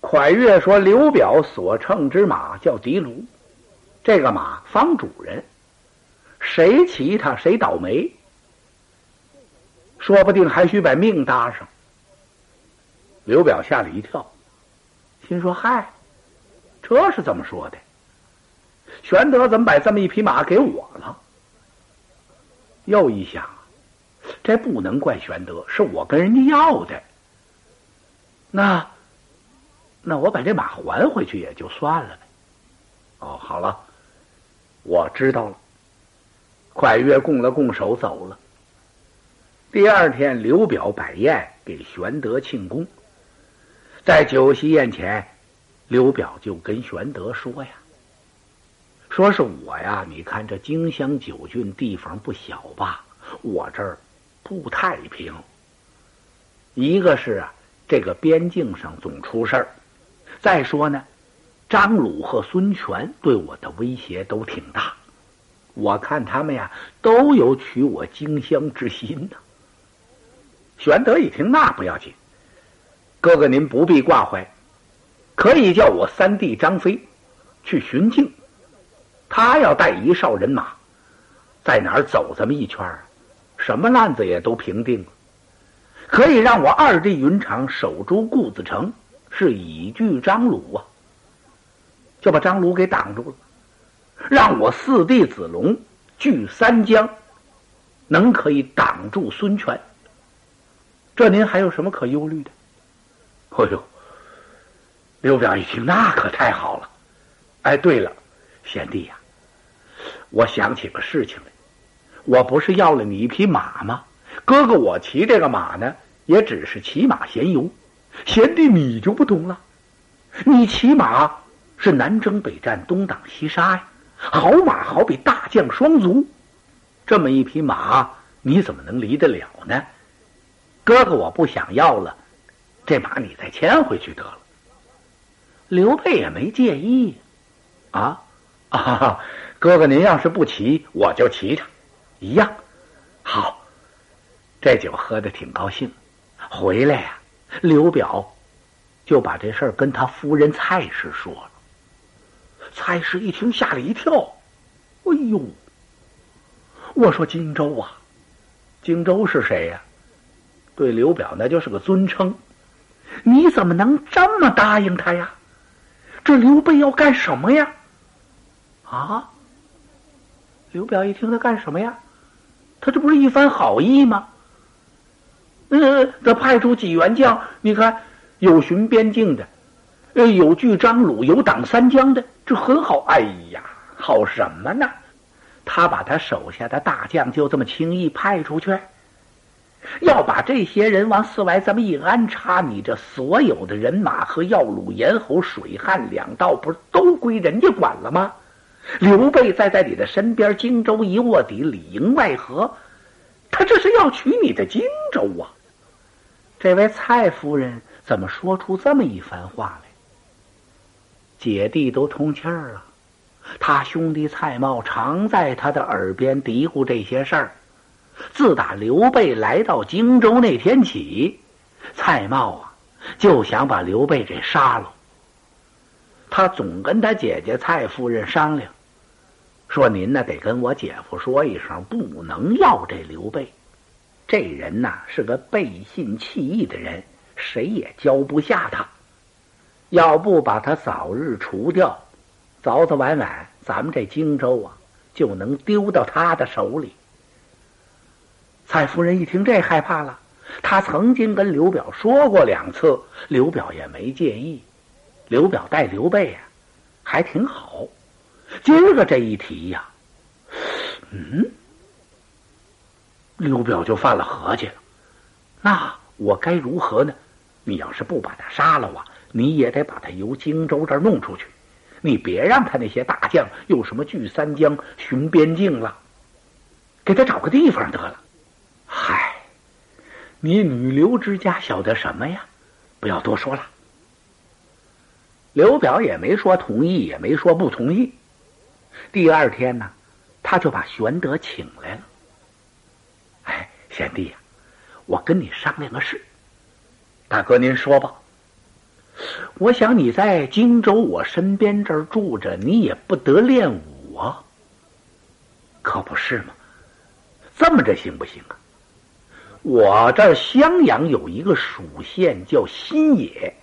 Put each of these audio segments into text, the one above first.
蒯越说：“刘表所乘之马叫狄卢，这个马方主人，谁骑他谁倒霉，说不定还需把命搭上。”刘表吓了一跳，心说：“嗨，这是怎么说的？玄德怎么把这么一匹马给我了？”又一想，这不能怪玄德，是我跟人家要的。那，那我把这马还回去也就算了呗。哦，好了，我知道了。蒯越拱了拱手走了。第二天，刘表摆宴给玄德庆功。在酒席宴前，刘表就跟玄德说呀：“说是我呀，你看这荆襄九郡地方不小吧？我这儿不太平。一个是啊，这个边境上总出事儿；再说呢，张鲁和孙权对我的威胁都挺大。我看他们呀，都有取我荆襄之心呢。”玄德一听，那不要紧。哥哥，您不必挂怀，可以叫我三弟张飞去寻境，他要带一哨人马，在哪儿走这么一圈什么烂子也都平定了。可以让我二弟云长守住固子城，是以拒张鲁啊，就把张鲁给挡住了。让我四弟子龙据三江，能可以挡住孙权。这您还有什么可忧虑的？哎呦，刘表一听，那可太好了！哎，对了，贤弟呀，我想起个事情来，我不是要了你一匹马吗？哥哥，我骑这个马呢，也只是骑马闲游。贤弟，你就不懂了，你骑马是南征北战，东挡西杀呀。好马好比大将双足，这么一匹马，你怎么能离得了呢？哥哥，我不想要了。这马你再牵回去得了。刘备也没介意，啊啊！哥哥您要是不骑，我就骑着，一样。好，这酒喝的挺高兴。回来呀，刘表就把这事儿跟他夫人蔡氏说了。蔡氏一听吓了一跳，哎呦！我说荆州啊，荆州是谁呀？对刘表那就是个尊称。你怎么能这么答应他呀？这刘备要干什么呀？啊！刘表一听他干什么呀？他这不是一番好意吗？呃，他派出几员将，你看有巡边境的，呃，有拒张鲁，有挡三江的，这很好。哎呀，好什么呢？他把他手下的大将就这么轻易派出去？要把这些人往寺外这么一安插，你这所有的人马和要鲁、咽喉、水旱两道，不是都归人家管了吗？刘备再在你的身边，荆州一卧底，里应外合，他这是要取你的荆州啊！这位蔡夫人怎么说出这么一番话来？姐弟都通气儿了！他兄弟蔡瑁常在他的耳边嘀咕这些事儿。自打刘备来到荆州那天起，蔡瑁啊就想把刘备给杀了。他总跟他姐姐蔡夫人商量，说：“您呢得跟我姐夫说一声，不能要这刘备。这人呐是个背信弃义的人，谁也教不下他。要不把他早日除掉，早早晚晚咱们这荆州啊就能丢到他的手里。”蔡夫人一听这害怕了，她曾经跟刘表说过两次，刘表也没介意。刘表待刘备啊，还挺好。今儿个这一提呀，嗯，刘表就犯了合计了。那我该如何呢？你要是不把他杀了啊，你也得把他由荆州这儿弄出去。你别让他那些大将又什么拒三江、巡边境了，给他找个地方得了。嗨，你女流之家晓得什么呀？不要多说了。刘表也没说同意，也没说不同意。第二天呢，他就把玄德请来了。贤弟呀，我跟你商量个事。大哥您说吧。我想你在荆州我身边这儿住着，你也不得练武啊。可不是吗？这么着行不行啊？我这儿襄阳有一个属县叫新野，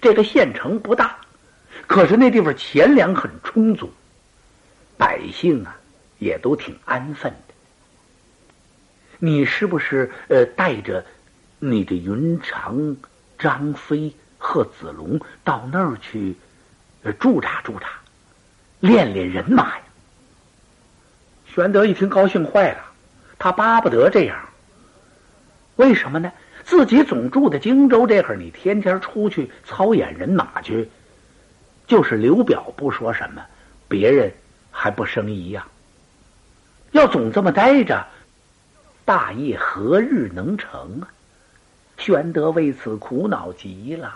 这个县城不大，可是那地方钱粮很充足，百姓啊也都挺安分。你是不是呃带着你的云长、张飞和子龙到那儿去驻扎驻扎，练练人马呀？玄德一听，高兴坏了，他巴不得这样。为什么呢？自己总住在荆州这会儿，你天天出去操演人马去，就是刘表不说什么，别人还不生疑呀。要总这么待着，大业何日能成啊？玄德为此苦恼极了。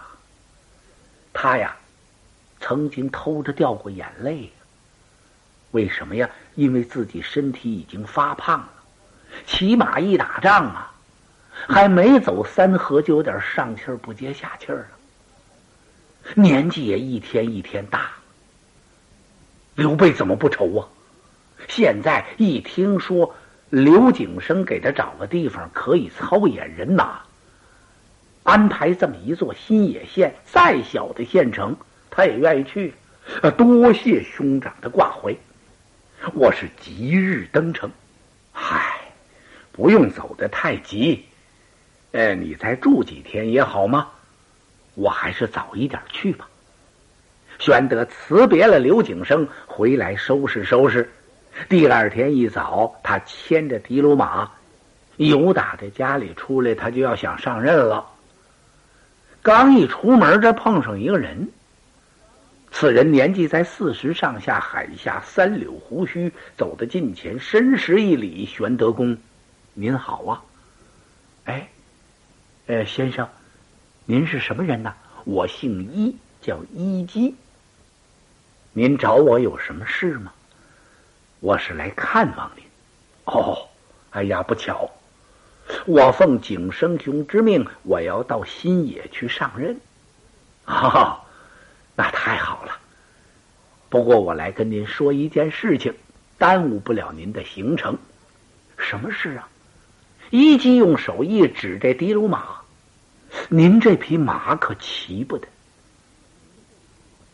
他呀，曾经偷着掉过眼泪。为什么呀？因为自己身体已经发胖了，骑马一打仗啊，还没走三合就有点上气不接下气了。年纪也一天一天大。刘备怎么不愁啊？现在一听说刘景生给他找个地方可以操演人马，安排这么一座新野县，再小的县城他也愿意去。啊多谢兄长的挂怀。我是即日登城，嗨，不用走得太急，呃，你再住几天也好吗？我还是早一点去吧。玄德辞别了刘景生，回来收拾收拾。第二天一早，他牵着的卢马，由打在家里出来，他就要想上任了。刚一出门，这碰上一个人。此人年纪在四十上下，海下三绺胡须，走到近前，深施一礼：“玄德公，您好啊！哎，呃，先生，您是什么人呢？我姓伊，叫伊基。您找我有什么事吗？我是来看望您。哦，哎呀，不巧，我奉景生兄之命，我要到新野去上任。哈哈。”那太好了，不过我来跟您说一件事情，耽误不了您的行程。什么事啊？一姬用手一指这的卢马，您这匹马可骑不得。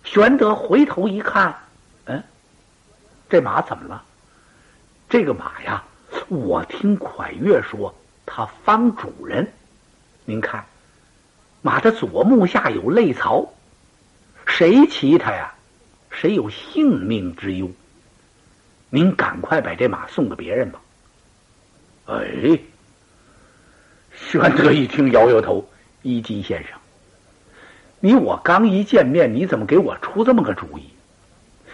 玄德回头一看，这马怎么了？这个马呀，我听蒯越说，它方主人。您看，马的左目下有泪槽。谁骑它呀？谁有性命之忧？您赶快把这马送给别人吧。哎，玄德一听，摇摇头：“一姬先生，你我刚一见面，你怎么给我出这么个主意？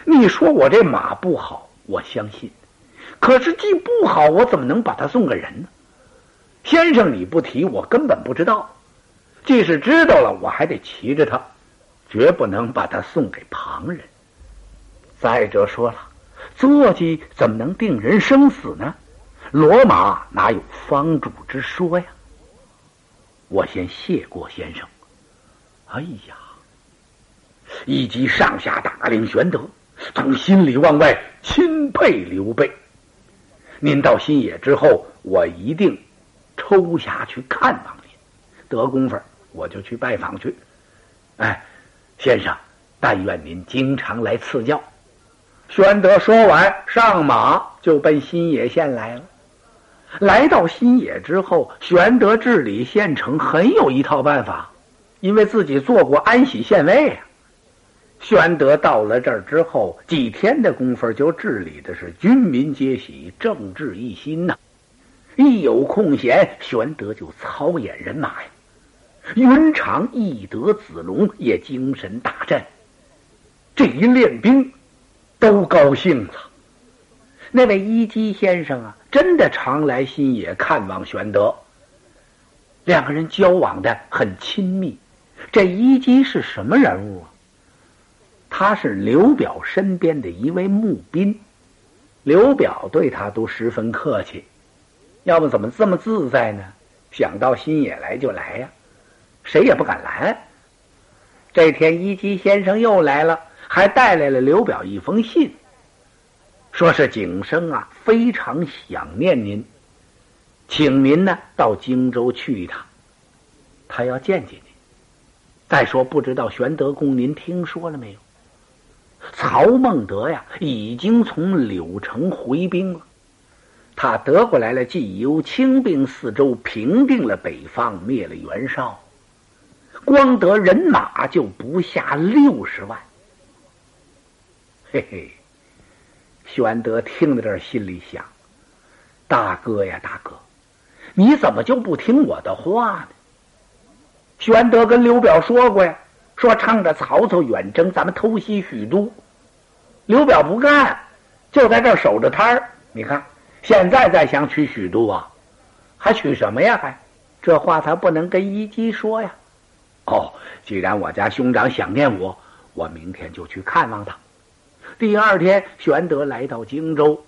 你说我这马不好，我相信；可是既不好，我怎么能把它送给人呢？先生，你不提，我根本不知道；即使知道了，我还得骑着它。”绝不能把它送给旁人。再者说了，坐骑怎么能定人生死呢？骡马哪有方主之说呀？我先谢过先生。哎呀，以及上下打令玄德，从心里往外钦佩刘备。您到新野之后，我一定抽暇去看望您。得功夫，我就去拜访去。哎。先生，但愿您经常来赐教。玄德说完，上马就奔新野县来了。来到新野之后，玄德治理县城很有一套办法，因为自己做过安喜县尉啊。玄德到了这儿之后，几天的功夫就治理的是军民皆喜，政治一心呐。一有空闲，玄德就操演人马呀。云长、翼德、子龙也精神大振，这一练兵都高兴了。那位一基先生啊，真的常来新野看望玄德，两个人交往的很亲密。这一基是什么人物啊？他是刘表身边的一位募兵，刘表对他都十分客气，要不怎么这么自在呢？想到新野来就来呀。谁也不敢拦。这天，一基先生又来了，还带来了刘表一封信，说是景生啊非常想念您，请您呢到荆州去一趟，他要见见您。再说，不知道玄德公您听说了没有？曹孟德呀，已经从柳城回兵了，他得过来了计由，清兵四周，平定了北方，灭了袁绍。光得人马就不下六十万，嘿嘿。玄德听到这儿，心里想：大哥呀，大哥，你怎么就不听我的话呢？玄德跟刘表说过呀，说趁着曹操远征，咱们偷袭许都。刘表不干，就在这守着摊儿。你看，现在再想取许都啊，还取什么呀？还这话他不能跟虞姬说呀。哦，既然我家兄长想念我，我明天就去看望他。第二天，玄德来到荆州，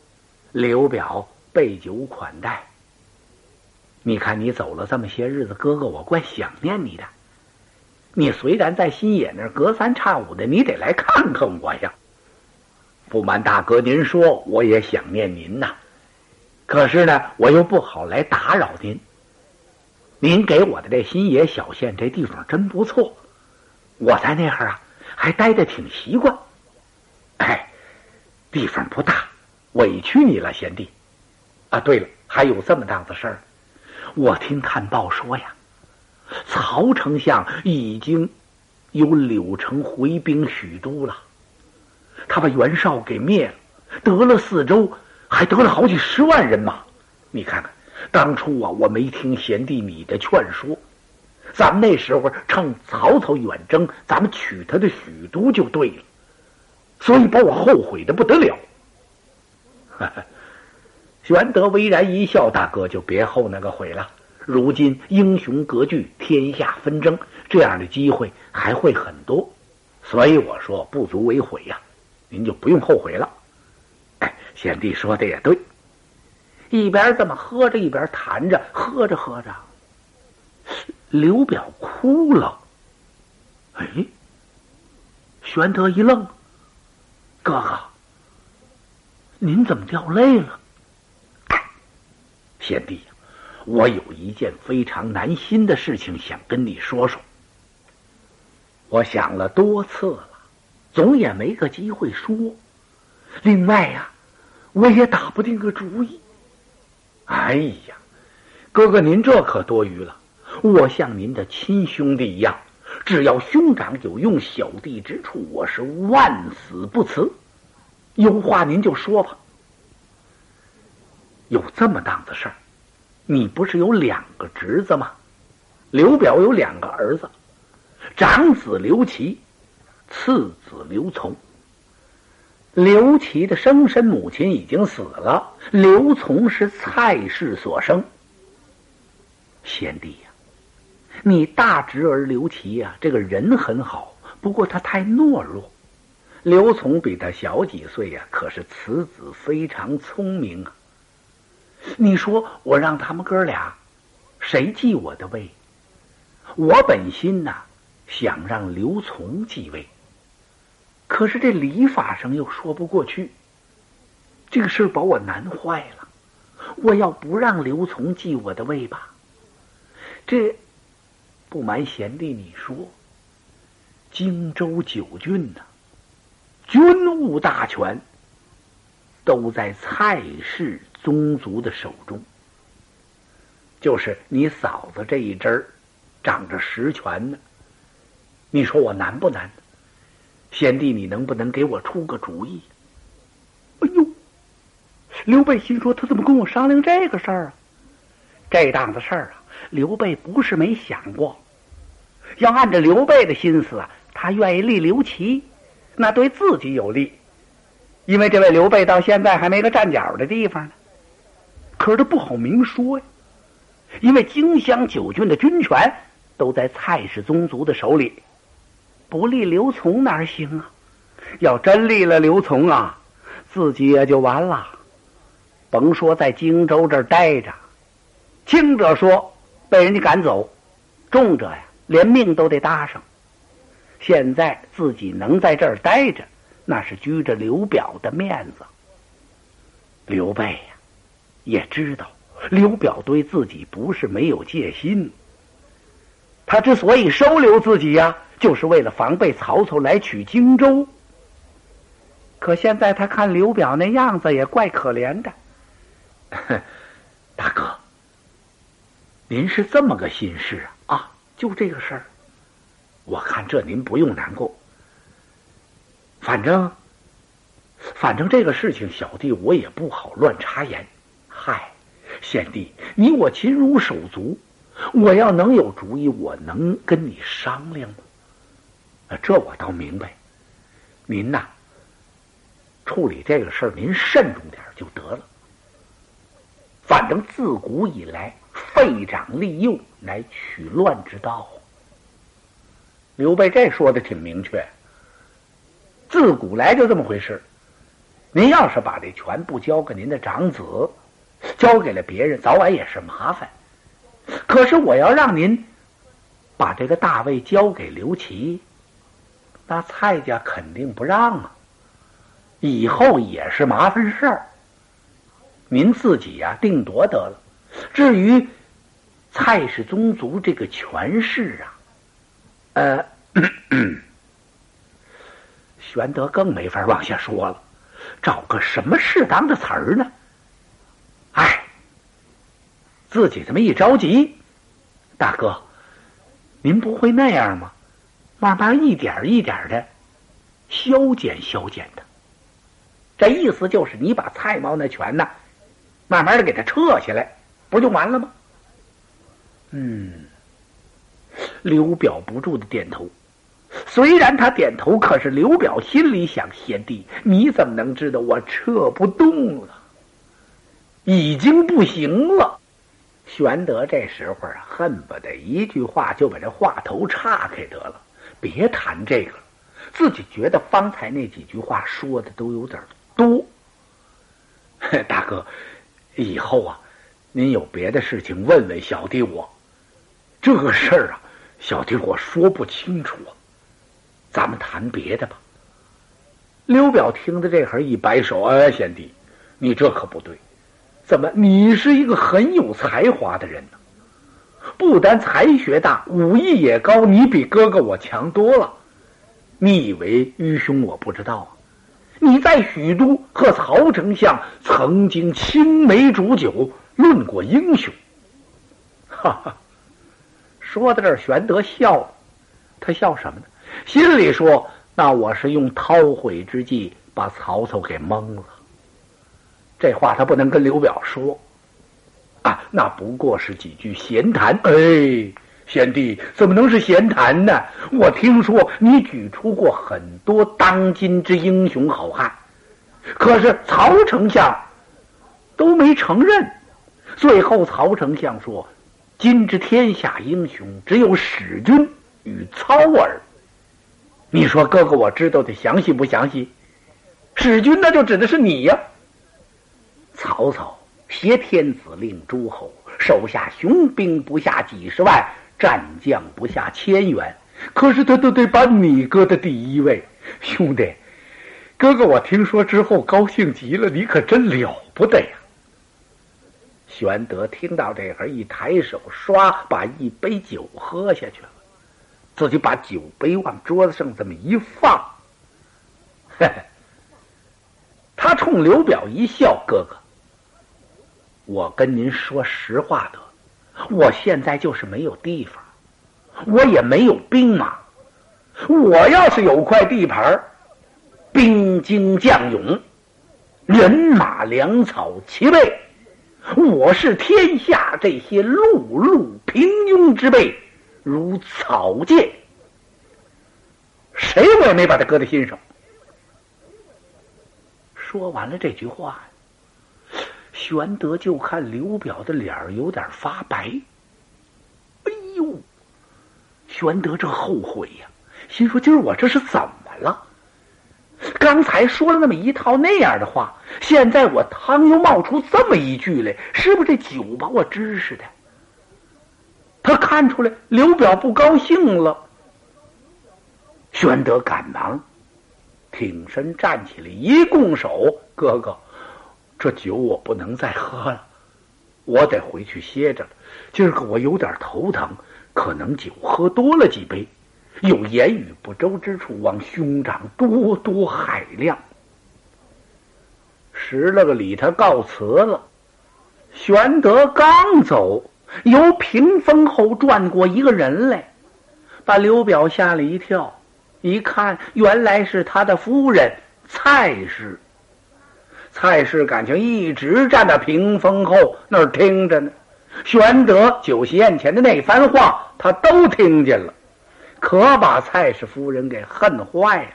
刘表备酒款待。你看，你走了这么些日子，哥哥我怪想念你的。你虽然在新野那儿隔三差五的，你得来看看我呀。不瞒大哥您说，我也想念您呐。可是呢，我又不好来打扰您。您给我的这新野小县这地方真不错，我在那儿啊还待得挺习惯。哎，地方不大，委屈你了，贤弟。啊，对了，还有这么档子事儿，我听看报说呀，曹丞相已经由柳城回兵许都了，他把袁绍给灭了，得了四州，还得了好几十万人马，你看看。当初啊，我没听贤弟你的劝说，咱们那时候趁曹操远征，咱们取他的许都就对了，所以把我后悔的不得了。玄德微然一笑：“大哥就别后那个悔了。如今英雄割据，天下纷争，这样的机会还会很多，所以我说不足为悔呀，您就不用后悔了。”哎，贤弟说的也对。一边这么喝着，一边谈着，喝着喝着，刘表哭了。哎，玄德一愣：“哥哥，您怎么掉泪了？” 贤弟，我有一件非常难心的事情想跟你说说。我想了多次了，总也没个机会说。另外呀，我也打不定个主意。哎呀，哥哥，您这可多余了。我像您的亲兄弟一样，只要兄长有用小弟之处，我是万死不辞。有话您就说吧。有这么档子事儿，你不是有两个侄子吗？刘表有两个儿子，长子刘琦，次子刘琮。刘琦的生身母亲已经死了，刘琮是蔡氏所生。贤弟呀，你大侄儿刘琦呀，这个人很好，不过他太懦弱。刘琮比他小几岁呀，可是此子非常聪明啊。你说我让他们哥俩，谁继我的位？我本心呐，想让刘琮继位。可是这礼法上又说不过去，这个事把我难坏了。我要不让刘琮继我的位吧？这不瞒贤弟你说，荆州九郡呐，军务大权都在蔡氏宗族的手中。就是你嫂子这一支儿，掌着实权呢。你说我难不难？贤弟，你能不能给我出个主意？哎呦，刘备心说：“他怎么跟我商量这个事儿啊？这档子事儿啊，刘备不是没想过。要按照刘备的心思啊，他愿意立刘琦，那对自己有利，因为这位刘备到现在还没个站脚的地方呢。可是他不好明说呀，因为荆襄九郡的军权都在蔡氏宗族的手里。”不立刘琮哪行啊？要真立了刘琮啊，自己也就完了。甭说在荆州这儿待着，轻者说被人家赶走，重者呀连命都得搭上。现在自己能在这儿待着，那是居着刘表的面子。刘备呀，也知道刘表对自己不是没有戒心。他之所以收留自己呀，就是为了防备曹操来取荆州。可现在他看刘表那样子，也怪可怜的。大哥，您是这么个心事啊？啊，就这个事儿，我看这您不用难过。反正，反正这个事情，小弟我也不好乱插言。嗨，贤弟，你我亲如手足。我要能有主意，我能跟你商量吗？这我倒明白。您呐，处理这个事儿，您慎重点就得了。反正自古以来，废长立幼乃取乱之道。刘备这说的挺明确。自古来就这么回事。您要是把这全部交给您的长子，交给了别人，早晚也是麻烦。可是我要让您把这个大位交给刘琦，那蔡家肯定不让啊！以后也是麻烦事儿。您自己呀定夺得了。至于蔡氏宗族这个权势啊，呃，玄德更没法往下说了。找个什么适当的词儿呢？哎。自己这么一着急，大哥，您不会那样吗？慢慢一点一点的削减削减的，这意思就是你把蔡瑁那权呢，慢慢的给他撤下来，不就完了吗？嗯，刘表不住的点头。虽然他点头，可是刘表心里想：贤弟，你怎么能知道我撤不动了？已经不行了。玄德这时候啊，恨不得一句话就把这话头岔开得了，别谈这个了。自己觉得方才那几句话说的都有点多。大哥，以后啊，您有别的事情问问小弟我。这个事儿啊，小弟我说不清楚啊，咱们谈别的吧。刘表听到这会一摆手：“哎，贤弟，你这可不对。”怎么？你是一个很有才华的人呢？不但才学大，武艺也高，你比哥哥我强多了。你以为愚兄我不知道啊？你在许都和曹丞相曾经青梅煮酒，论过英雄。哈哈，说到这儿，玄德笑了。他笑什么呢？心里说：“那我是用韬晦之计把曹操给蒙了。”这话他不能跟刘表说，啊，那不过是几句闲谈。哎，贤弟怎么能是闲谈呢？我听说你举出过很多当今之英雄好汉，可是曹丞相都没承认。最后曹丞相说：“今之天下英雄，只有史君与操耳。”你说哥哥，我知道的详细不详细？史君那就指的是你呀。曹操挟天子令诸侯，手下雄兵不下几十万，战将不下千员。可是他都得把你搁在第一位，兄弟，哥哥，我听说之后高兴极了，你可真了不得呀！玄德听到这会儿，一抬手，唰，把一杯酒喝下去了，自己把酒杯往桌子上这么一放，嘿嘿，他冲刘表一笑，哥哥。我跟您说实话的，我现在就是没有地方，我也没有兵马。我要是有块地盘兵精将勇，人马粮草齐备，我是天下这些碌碌平庸之辈如草芥，谁我也没把他搁在心上。说完了这句话。玄德就看刘表的脸儿有点发白。哎呦，玄德这后悔呀，心说：今儿我这是怎么了？刚才说了那么一套那样的话，现在我汤又冒出这么一句来，是不是这酒把我支使的？他看出来刘表不高兴了。玄德赶忙挺身站起来，一拱手：“哥哥，这酒我不能再喝了，我得回去歇着了。今儿个我有点头疼，可能酒喝多了几杯，有言语不周之处，望兄长多多海量。”施了个礼，他告辞了。玄德刚走，由屏风后转过一个人来，把刘表吓了一跳。一看，原来是他的夫人蔡氏。蔡氏感情一直站在屏风后那儿听着呢。玄德酒席宴前的那番话，他都听见了，可把蔡氏夫人给恨坏了。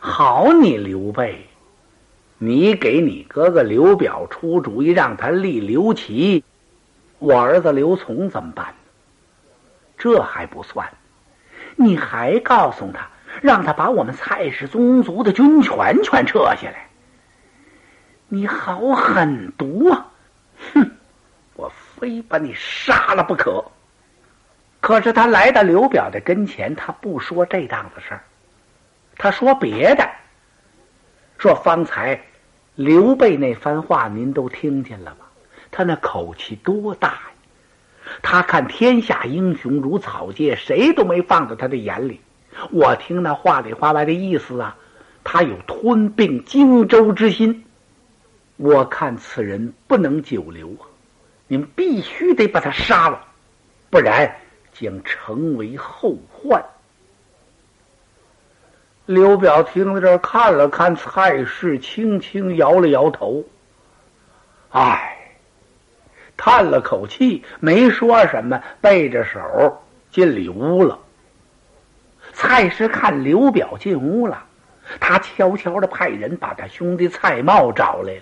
好你刘备！你给你哥哥刘表出主意，让他立刘琦，我儿子刘琮怎么办？这还不算，你还告诉他，让他把我们蔡氏宗族的军权全撤下来。你好狠毒啊！哼，我非把你杀了不可。可是他来到刘表的跟前，他不说这档子事儿，他说别的，说方才。刘备那番话您都听见了吧？他那口气多大呀！他看天下英雄如草芥，谁都没放在他的眼里。我听那话里话外的意思啊，他有吞并荆州之心。我看此人不能久留啊！你们必须得把他杀了，不然将成为后患。刘表听到这儿，看了看蔡氏，轻轻摇了摇头，唉，叹了口气，没说什么，背着手进里屋了。蔡氏看刘表进屋了，他悄悄的派人把他兄弟蔡瑁找来了，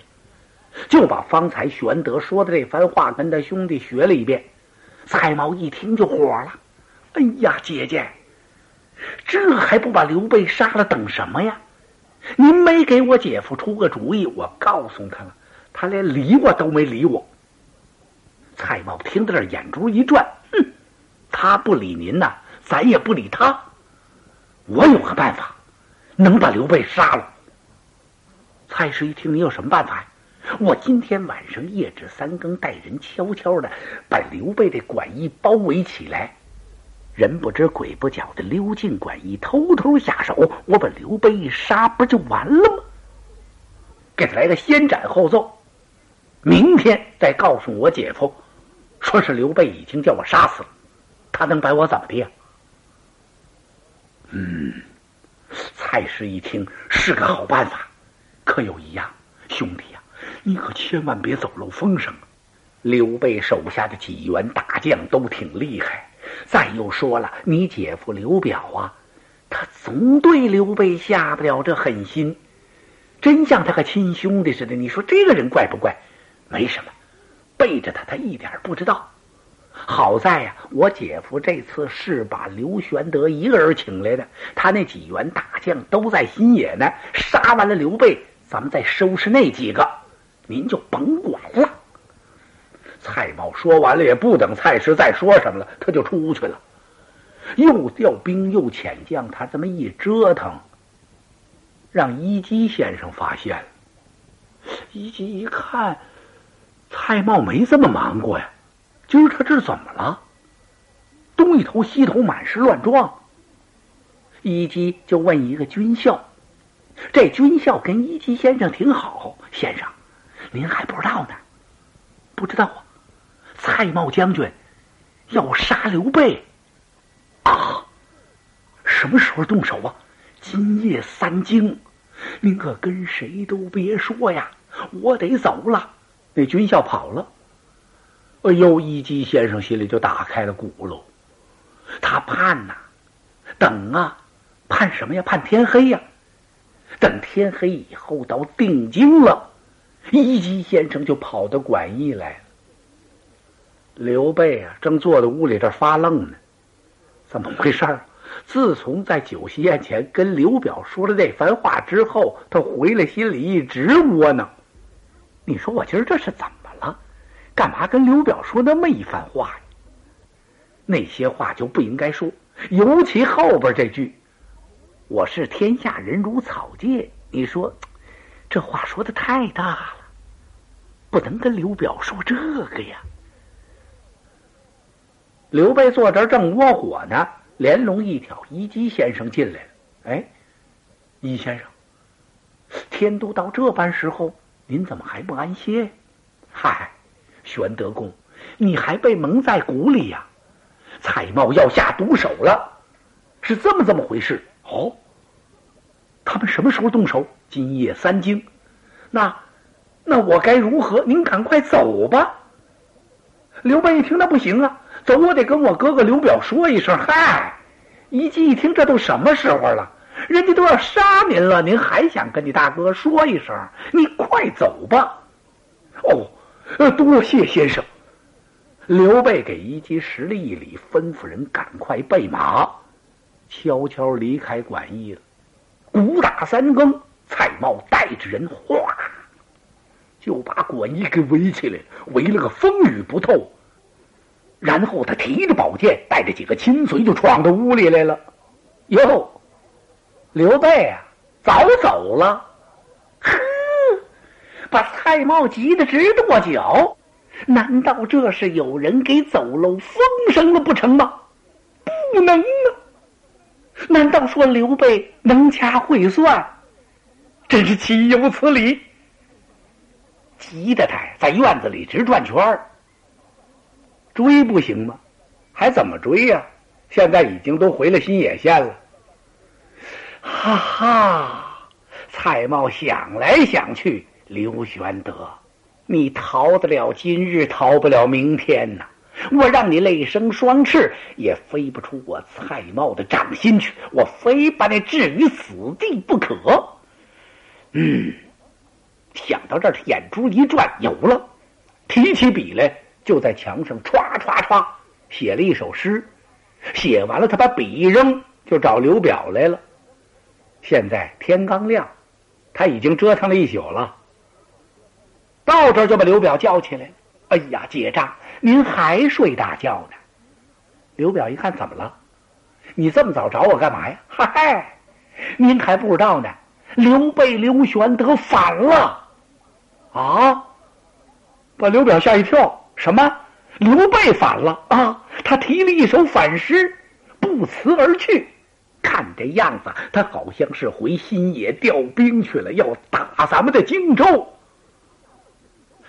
就把方才玄德说的这番话跟他兄弟学了一遍。蔡瑁一听就火了：“哎呀，姐姐！”这还不把刘备杀了？等什么呀？您没给我姐夫出个主意，我告诉他了，他连理我都没理我。蔡瑁听到这，眼珠一转，哼，他不理您呐，咱也不理他。我有个办法，能把刘备杀了。蔡氏一听，你有什么办法呀？我今天晚上夜至三更，带人悄悄的把刘备的馆驿包围起来。人不知鬼不觉的溜进馆驿，偷偷下手，我把刘备一杀，不就完了吗？给他来个先斩后奏，明天再告诉我姐夫，说是刘备已经叫我杀死了，他能把我怎么的？嗯，蔡氏一听是个好办法，可有一样，兄弟呀，你可千万别走漏风声。刘备手下的几员大将都挺厉害。再又说了，你姐夫刘表啊，他总对刘备下不了这狠心，真像他个亲兄弟似的。你说这个人怪不怪？没什么，背着他，他一点不知道。好在呀，我姐夫这次是把刘玄德一个人请来的，他那几员大将都在新野呢。杀完了刘备，咱们再收拾那几个，您就甭管了。蔡瑁说完了，也不等蔡氏再说什么了，他就出去了。又调兵又遣将，他这么一折腾，让一基先生发现了。一基一看，蔡瑁没这么忙过呀，今儿他这是怎么了？东一头西头满是乱撞。一基就问一个军校，这军校跟一基先生挺好，先生，您还不知道呢？不知道啊。蔡瑁将军要杀刘备啊！什么时候动手啊？今夜三更，您可跟谁都别说呀！我得走了。那军校跑了。哎呦，一基先生心里就打开了鼓喽。他盼呐，等啊，盼什么呀？盼天黑呀！等天黑以后到定京了，一基先生就跑到馆驿来了。刘备啊，正坐在屋里这发愣呢，怎么回事儿？自从在酒席宴前跟刘表说了那番话之后，他回来心里一直窝囊。你说我今儿这是怎么了？干嘛跟刘表说那么一番话呀？那些话就不应该说，尤其后边这句：“我视天下人如草芥。你说，这话说的太大了，不能跟刘表说这个呀。刘备坐这儿正窝火呢，连龙一挑，一基先生进来了。哎，一先生，天都到这般时候，您怎么还不安歇？嗨，玄德公，你还被蒙在鼓里呀？蔡瑁要下毒手了，是这么这么回事哦。他们什么时候动手？今夜三更。那，那我该如何？您赶快走吧。刘备一听，那不行啊，走我得跟我哥哥刘表说一声。嗨，一计一听，这都什么时候了？人家都要杀您了，您还想跟你大哥说一声？你快走吧。哦，呃，多谢先生。刘备给一击施了一礼，吩咐人赶快备马，悄悄离开馆驿了。鼓打三更，蔡瑁带着人哗，就把馆驿给围起来，围了个风雨不透。然后他提着宝剑，带着几个亲随，就闯到屋里来了。哟，刘备啊，早走了，呵，把蔡瑁急得直跺脚。难道这是有人给走漏风声了不成吗？不能啊！难道说刘备能掐会算？真是岂有此理！急得他在院子里直转圈儿。追不行吗？还怎么追呀？现在已经都回了新野县了。哈哈！蔡瑁想来想去，刘玄德。你逃得了今日，逃不了明天呐！我让你累生双翅，也飞不出我蔡瑁的掌心去。我非把你置于死地不可。嗯，想到这儿，他眼珠一转，有了，提起笔来，就在墙上歘歘歘写了一首诗。写完了，他把笔一扔，就找刘表来了。现在天刚亮，他已经折腾了一宿了。到这儿就把刘表叫起来了。哎呀，结账，您还睡大觉呢？刘表一看，怎么了？你这么早找我干嘛呀？嗨嗨，您还不知道呢。刘备刘玄德反了啊！把刘表吓一跳。什么？刘备反了啊？他提了一首反诗，不辞而去。看这样子，他好像是回新野调兵去了，要打咱们的荆州。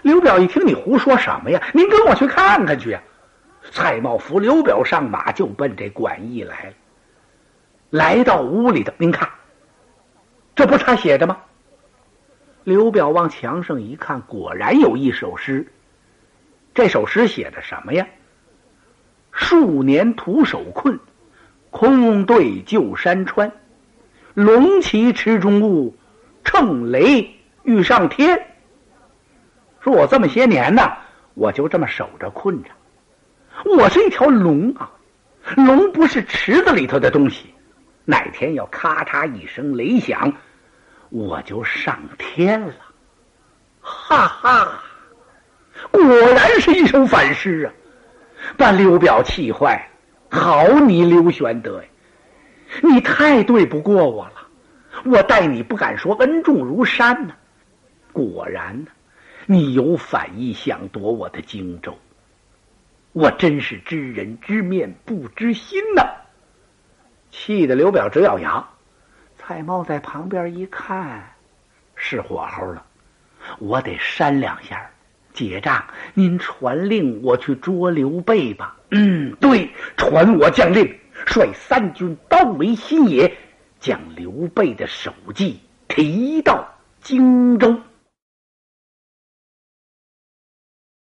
刘表一听，你胡说什么呀？您跟我去看看去呀！蔡瑁扶刘表上马，就奔这馆驿来了。来到屋里头，您看，这不是他写的吗？刘表往墙上一看，果然有一首诗。这首诗写的什么呀？数年徒手困，空对旧山川。龙旗池中物，乘雷欲上天。说我这么些年呢，我就这么守着困着。我是一条龙啊，龙不是池子里头的东西。哪天要咔嚓一声雷响，我就上天了。哈哈，果然是一首反诗啊，把刘表气坏了。好你刘玄德呀，你太对不过我了。我待你不敢说恩重如山呢，果然呢。你有反意，想夺我的荆州，我真是知人知面不知心呐！气得刘表直咬牙。蔡瑁在旁边一看，是火候了，我得扇两下。结账，您传令我去捉刘备吧。嗯，对，传我将令，率三军包围新野，将刘备的首级提到荆州。